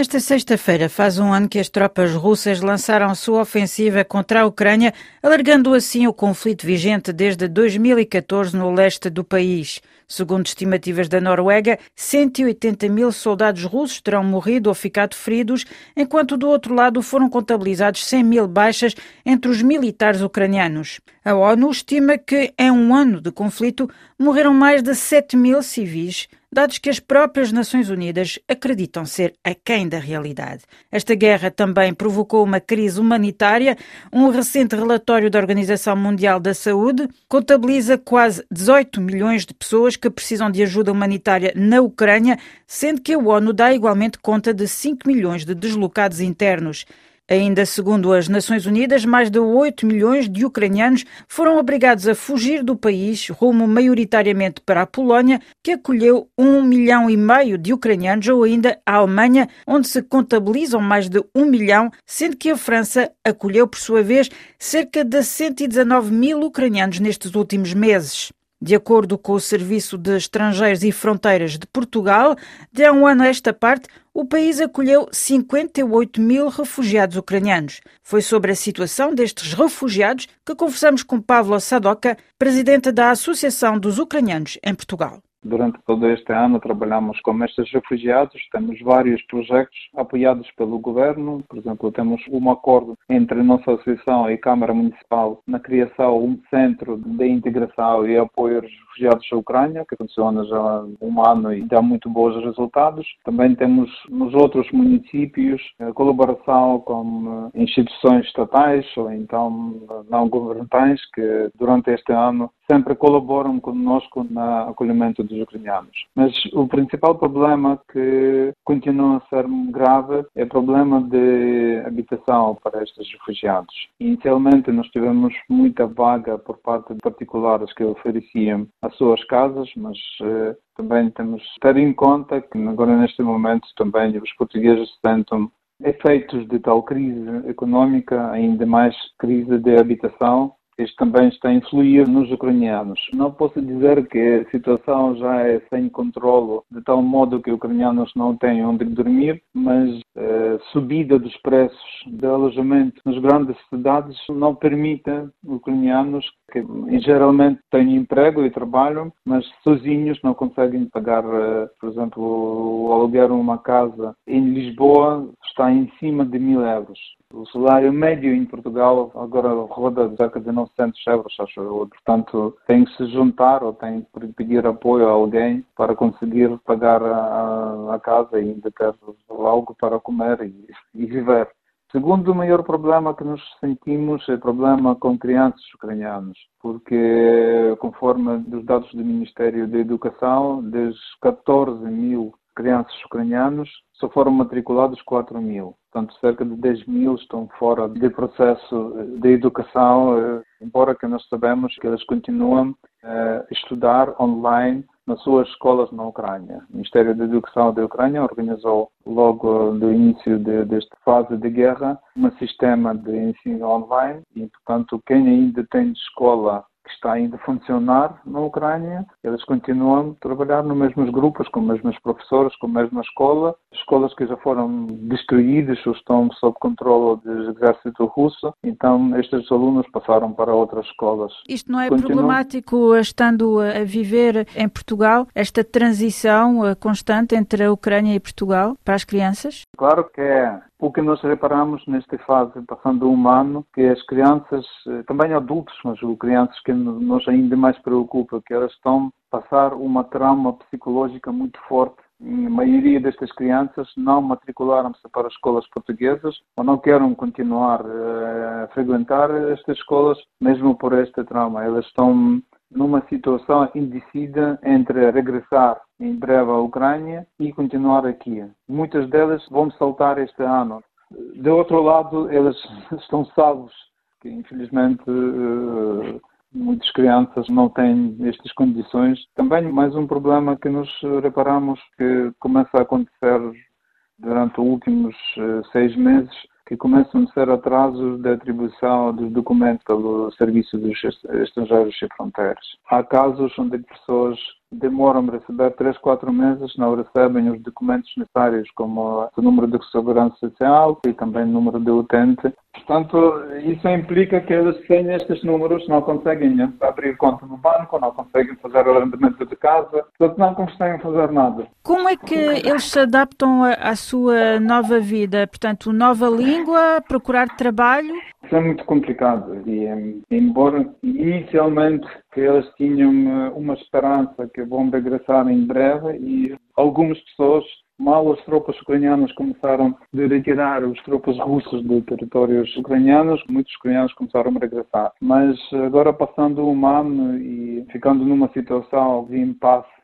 Esta sexta-feira faz um ano que as tropas russas lançaram sua ofensiva contra a Ucrânia, alargando assim o conflito vigente desde 2014 no leste do país. Segundo estimativas da Noruega, 180 mil soldados russos terão morrido ou ficado feridos, enquanto do outro lado foram contabilizados 100 mil baixas entre os militares ucranianos. A ONU estima que, em um ano de conflito, morreram mais de 7 mil civis, dados que as próprias Nações Unidas acreditam ser aquém da realidade. Esta guerra também provocou uma crise humanitária. Um recente relatório da Organização Mundial da Saúde contabiliza quase 18 milhões de pessoas que precisam de ajuda humanitária na Ucrânia, sendo que a ONU dá igualmente conta de 5 milhões de deslocados internos. Ainda segundo as Nações Unidas, mais de 8 milhões de ucranianos foram obrigados a fugir do país, rumo maioritariamente para a Polónia, que acolheu um milhão e meio de ucranianos, ou ainda a Alemanha, onde se contabilizam mais de um milhão, sendo que a França acolheu, por sua vez, cerca de 119 mil ucranianos nestes últimos meses. De acordo com o Serviço de Estrangeiros e Fronteiras de Portugal, de um ano a esta parte, o país acolheu 58 mil refugiados ucranianos. Foi sobre a situação destes refugiados que conversamos com Pavlo Sadoka, presidente da Associação dos Ucranianos em Portugal. Durante todo este ano trabalhamos com estes refugiados, temos vários projetos apoiados pelo governo, por exemplo, temos um acordo entre nossa associação e Câmara Municipal na criação de um centro de integração e apoio aos refugiados da Ucrânia, que funciona já há um ano e dá muito bons resultados. Também temos nos outros municípios colaboração com eh, instituições estatais ou então não governamentais que durante este ano sempre colaboram conosco no acolhimento Mas o principal problema que continua a ser grave é o problema de habitação para estes refugiados. Inicialmente nós tivemos muita vaga por parte de particulares que ofereciam as suas casas, mas eh, também temos que ter em conta que agora neste momento também os portugueses tentam efeitos de tal crise econômica, ainda mais crise de habitação, isto também está a influir nos ucranianos. Não posso dizer que a situação já é sem controle, de tal modo que os ucranianos não têm onde dormir, mas a subida dos preços de alojamento nas grandes cidades não permite ucranianos que geralmente têm emprego e trabalham, mas sozinhos não conseguem pagar, eh, por exemplo, o aluguer uma casa em Lisboa está em cima de mil euros. O salário médio em Portugal agora roda cerca de 900 euros, acho eu. Portanto, tem que se juntar ou tem que pedir apoio a alguém para conseguir pagar a, a casa e ainda ter algo para comer e, e viver. Segundo o maior problema que nos sentimos é o problema com crianças ucranianas, porque, conforme os dados do Ministério da Educação, das 14 mil crianças ucranianas, só foram matriculados 4 mil. Portanto, cerca de 10 mil estão fora do processo de educação, eh, embora que nós sabemos que eles continuam a estudar online nas suas escolas na Ucrânia. O Ministério da Educação da Ucrânia organizou logo do início de, desta fase de guerra um sistema de ensino online e, portanto, quem ainda tem escola que está ainda a funcionar na Ucrânia. Eles continuam a trabalhar nos mesmos grupos, com os mesmos professores, com a mesma escola. Escolas que já foram destruídas ou estão sob controle do exército russo. Então, estes alunos passaram para outras escolas. Isto não é continuam... problemático, estando a viver em Portugal, esta transição eh, constante entre a Ucrânia e Portugal para as crianças? Claro que é. O que nós reparamos nesta fase, passando um ano, que as crianças, eh, também adultos, mas crianças que nos ainda mais preocupa, que elas estão a passar uma trauma psicológica muito forte. A maioria destas crianças não matricularam-se para escolas portuguesas ou não querem continuar eh, a frequentar estas escolas, mesmo por este trauma. Elas estão numa situação indecida entre regressar em breve à Ucrânia e continuar aqui. Muitas delas vão saltar este ano. De outro lado, elas estão salvos, que infelizmente eh, muitas crianças não têm estas condições. Também mais um problema que nos reparamos que começa a acontecer durante os últimos eh, seis meses que começam a ser atrasos da atribuição dos documentos pelo Serviço dos Estrangeiros e Fronteiras. Há casos onde pessoas demoram a receber 3, 4 meses, não recebem os documentos necessários, como o número de segurança social e também o número de utente. Portanto, isso implica que eles sem estes números não conseguem abrir conta no banco, não conseguem fazer o arrendamento de casa, portanto não conseguem fazer nada. Como é que eles se adaptam à sua nova vida? Portanto, nova língua, procurar trabalho? Isso é muito complicado e, embora inicialmente que eles tinham eh, uma esperança que vão regressar em breve e algumas pessoas mal as tropas ucranianas começaram a retirar os tropas russas de territórios ucranianos, muitos ucranianos começaram a regressar. Mas agora passando um ano e ficando numa situação de impasse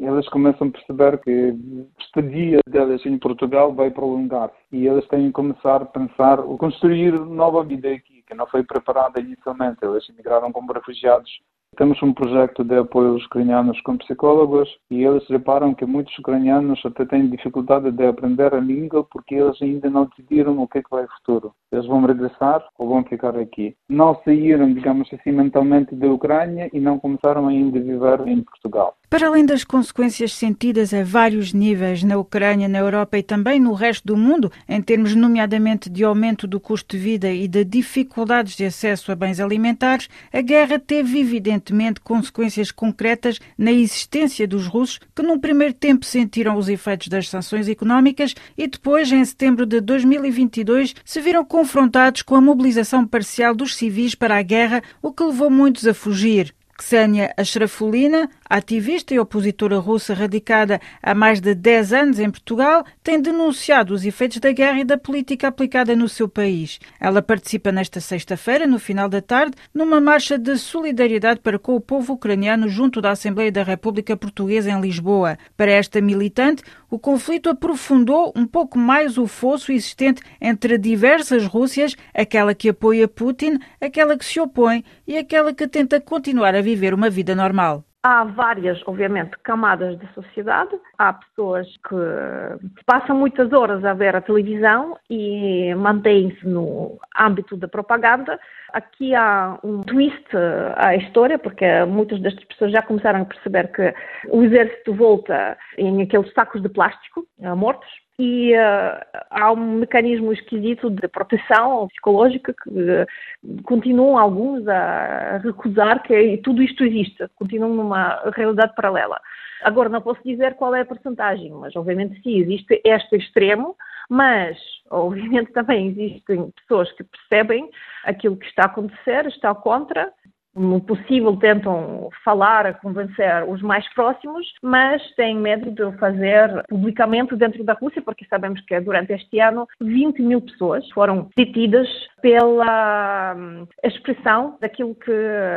eles começam a perceber que a estadia deles em Portugal vai prolongar e eles têm que começar a pensar, construir nova vida aqui, que não foi preparada inicialmente. Eles emigraram como refugiados temos um projeto de apoio aos ucranianos com psicólogos e eles reparam que muitos ucranianos até têm dificuldade de aprender a língua porque eles ainda não decidiram o que, é que vai futuro. Eles vão regressar ou vão ficar aqui. Não saíram, digamos assim, mentalmente da Ucrânia e não começaram ainda a viver em Portugal. Para além das consequências sentidas a vários níveis na Ucrânia, na Europa e também no resto do mundo, em termos nomeadamente de aumento do custo de vida e de dificuldades de acesso a bens alimentares, a guerra teve evidentemente consequências concretas na existência dos russos, que num primeiro tempo sentiram os efeitos das sanções económicas e depois, em setembro de 2022, se viram confrontados com a mobilização parcial dos civis para a guerra, o que levou muitos a fugir. Ksenia Ashrafulina, ativista e opositora russa radicada há mais de 10 anos em Portugal, tem denunciado os efeitos da guerra e da política aplicada no seu país. Ela participa nesta sexta-feira, no final da tarde, numa marcha de solidariedade para com o povo ucraniano junto da Assembleia da República Portuguesa em Lisboa. Para esta militante, o conflito aprofundou um pouco mais o fosso existente entre diversas Rússias, aquela que apoia Putin, aquela que se opõe e aquela que tenta continuar a viver uma vida normal. Há várias, obviamente, camadas da sociedade. Há pessoas que passam muitas horas a ver a televisão e mantêm-se no âmbito da propaganda. Aqui há um twist à história, porque muitas destas pessoas já começaram a perceber que o exército volta em aqueles sacos de plástico mortos e uh, há um mecanismo esquisito de proteção psicológica que uh, continuam alguns a recusar que tudo isto existe, continuam numa realidade paralela. Agora, não posso dizer qual é a porcentagem, mas obviamente sim, existe este extremo, mas obviamente também existem pessoas que percebem aquilo que está a acontecer, estão contra no possível tentam falar, convencer os mais próximos, mas têm medo de fazer publicamente dentro da Rússia, porque sabemos que durante este ano 20 mil pessoas foram detidas pela hum, expressão daquilo que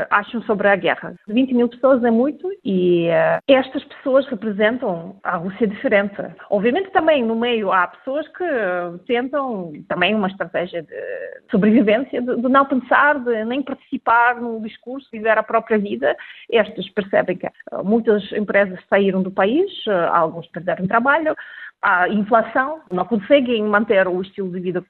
acham sobre a guerra. 20 mil pessoas é muito e uh, estas pessoas representam a Rússia diferente. Obviamente também no meio há pessoas que tentam também uma estratégia de sobrevivência, de, de não pensar, de nem participar no discurso, viver a própria vida. Estes percebem que uh, muitas empresas saíram do país, uh, alguns perderam trabalho, há inflação, não conseguem manter o estilo de vida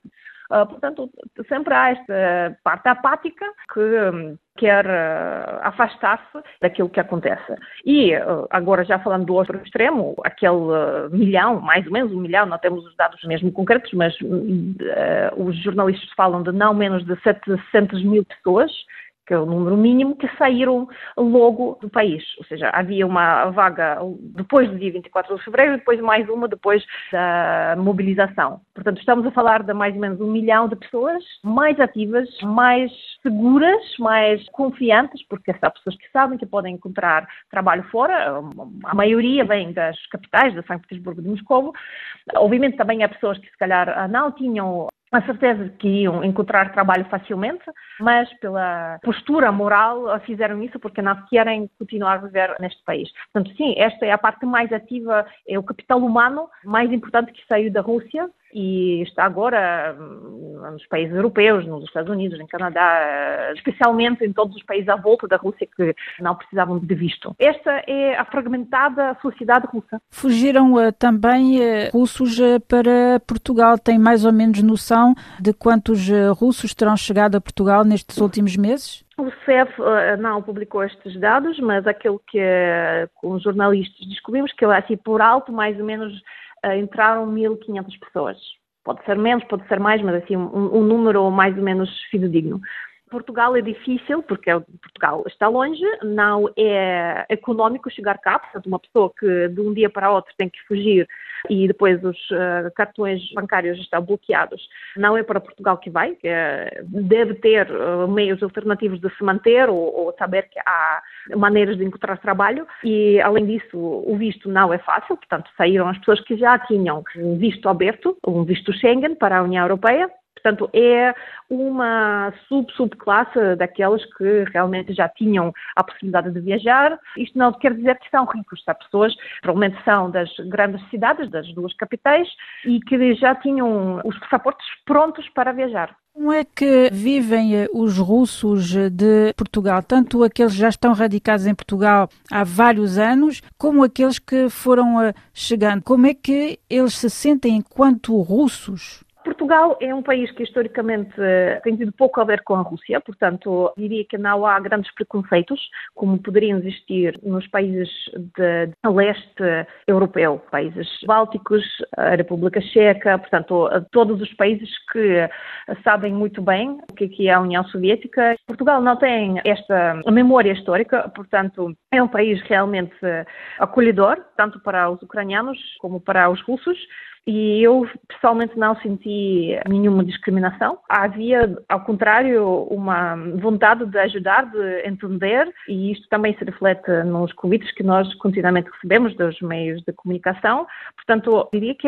Uh, portanto, sempre há esta parte apática que um, quer uh, afastar-se daquilo que acontece. E uh, agora já falando do outro extremo, aquele milhão, mais ou menos um milhão, não temos os dados mesmo concretos, mas os jornalistas falam de não menos de 700 mil pessoas que é o número mínimo, que saíram logo do país. Ou seja, havia uma vaga depois do dia 24 de fevereiro depois mais uma depois da mobilização. Portanto, estamos a falar de mais ou menos um milhão de pessoas mais ativas, mais seguras, mais confiantes, porque há pessoas que sabem que podem encontrar trabalho fora, a maioria vem das capitais, de São Petersburgo e de Moscou. Obviamente também há pessoas que se calhar não tinham a certeza que iam encontrar trabalho facilmente, mas pela postura moral fizeram isso porque não querem continuar a viver neste país. Portanto, sim, esta é a parte mais ativa, é o capital humano mais importante que saiu da Rússia e está agora hum, nos países europeus, nos Estados Unidos, em Canadá, especialmente em todos os países à volta da Rússia que não precisavam de visto. Esta é a fragmentada sociedade russa. Fugiram uh, também uh, russos para Portugal. Tem mais ou menos noção de quantos russos terão chegado a Portugal nestes últimos meses? O CEF não publicou estes dados, mas aquilo que com os jornalistas descobrimos que assim por alto mais ou menos entraram 1.500 pessoas. Pode ser menos, pode ser mais, mas assim um, um número mais ou menos fidedigno. Portugal é difícil, porque é Portugal está longe, não é económico chegar cá, portanto, uma pessoa que de um dia para outro tem que fugir e depois os uh, cartões bancários estão bloqueados, não é para Portugal que vai, uh, deve ter uh, meios alternativos de se manter ou, ou, saber que há maneiras de encontrar trabalho e, além disso, o visto não é fácil, portanto, saíram as pessoas que já tinham um visto aberto, um visto Schengen para a União Europeia, Portanto, é uma sub-subclasse daquelas que realmente já tinham a possibilidade de viajar. Isto não quer dizer que são ricos, Há pessoas provavelmente são das grandes cidades, das duas capitais, e que já tinham os passaportes prontos para viajar. Como é que vivem eh, os russos de Portugal, tanto aqueles que já estão radicados em Portugal há vários anos, como aqueles que foram eh, chegando? Como é que eles se sentem enquanto russos? Portugal é um país que historicamente tem tido pouco a ver com a Rússia, portanto, diria que não há grandes preconceitos, como poderiam existir nos países de leste europeu, países bálticos, a República Checa, portanto, todos os países que sabem muito bem o que é a União Soviética. Portugal não tem esta memória histórica, portanto, é um país realmente acolhedor, tanto para os ucranianos como para os russos. E eu pessoalmente não senti nenhuma discriminação. Havia, ao contrário, uma vontade de ajudar, de entender, e isto também se reflete nos convites que nós continuamente recebemos dos meios de comunicação. Portanto, diria que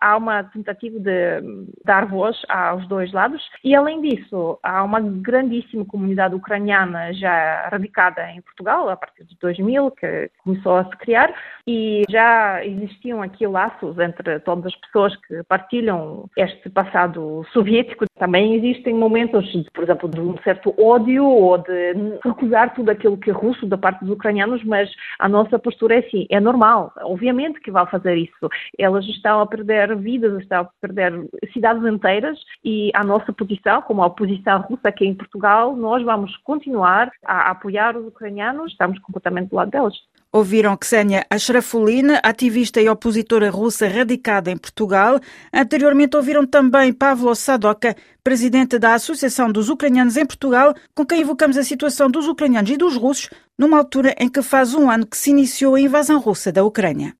há uma tentativa de dar voz aos dois lados. E, além disso, há uma grandíssima comunidade ucraniana já radicada em Portugal, a partir de 2000, que começou a se criar, e já existiam aqui laços entre todas as pessoas que partilham este passado soviético. Também existem momentos, por exemplo, de um certo ódio ou de recusar tudo aquilo que é russo da parte dos ucranianos, mas a nossa postura é assim, é normal, obviamente que vão fazer isso. Elas estão a perder vidas, estão a perder cidades inteiras e a nossa posição, como a oposição russa aqui em Portugal, nós vamos continuar a apoiar os ucranianos, estamos completamente do lado deles. Ouviram Ksenia Ashrafulina, ativista e opositora russa radicada em Portugal. Anteriormente ouviram também Pavlo Sadoka, presidente da Associação dos Ucranianos em Portugal, com quem evocamos a situação dos ucranianos e dos russos numa altura em que faz um ano que se iniciou a invasão russa da Ucrânia.